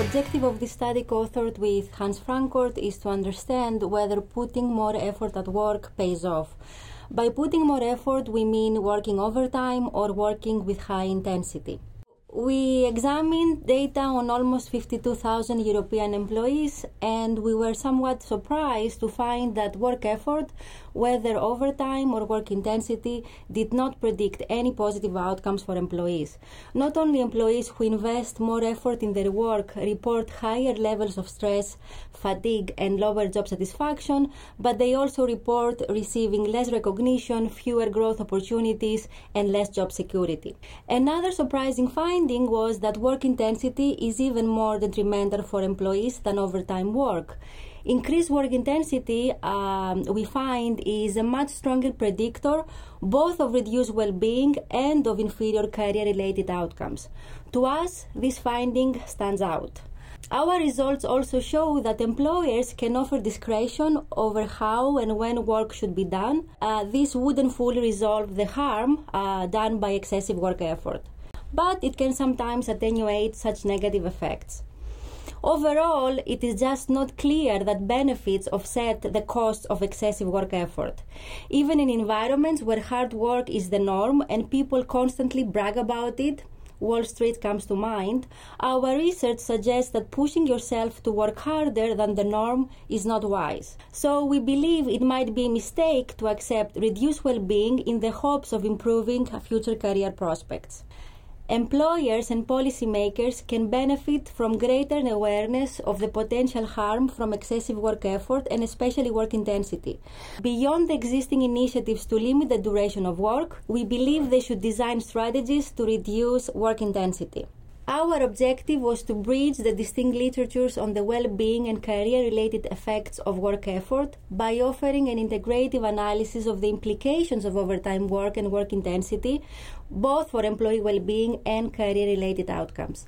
objective of this study, co-authored with Hans Frankort, is to understand whether putting more effort at work pays off. By putting more effort, we mean working overtime or working with high intensity. We examined data on almost 52,000 European employees, and we were somewhat surprised to find that work effort, whether overtime or work intensity, did not predict any positive outcomes for employees. Not only employees who invest more effort in their work report higher levels of stress, fatigue, and lower job satisfaction, but they also report receiving less recognition, fewer growth opportunities, and less job security. Another surprising finding was that work intensity is even more detrimental for employees than overtime work. Increased work intensity, um, we find, is a much stronger predictor both of reduced well being and of inferior career related outcomes. To us, this finding stands out. Our results also show that employers can offer discretion over how and when work should be done. Uh, this wouldn't fully resolve the harm uh, done by excessive work effort but it can sometimes attenuate such negative effects. Overall, it is just not clear that benefits offset the costs of excessive work effort. Even in environments where hard work is the norm and people constantly brag about it, Wall Street comes to mind, our research suggests that pushing yourself to work harder than the norm is not wise. So we believe it might be a mistake to accept reduced well being in the hopes of improving future career prospects employers and policymakers can benefit from greater awareness of the potential harm from excessive work effort and especially work intensity. Beyond the existing initiatives to limit the duration of work, we believe they should design strategies to reduce work intensity. Our objective was to bridge the distinct literatures on the well being and career related effects of work effort by offering an integrative analysis of the implications of overtime work and work intensity, both for employee well being and career related outcomes.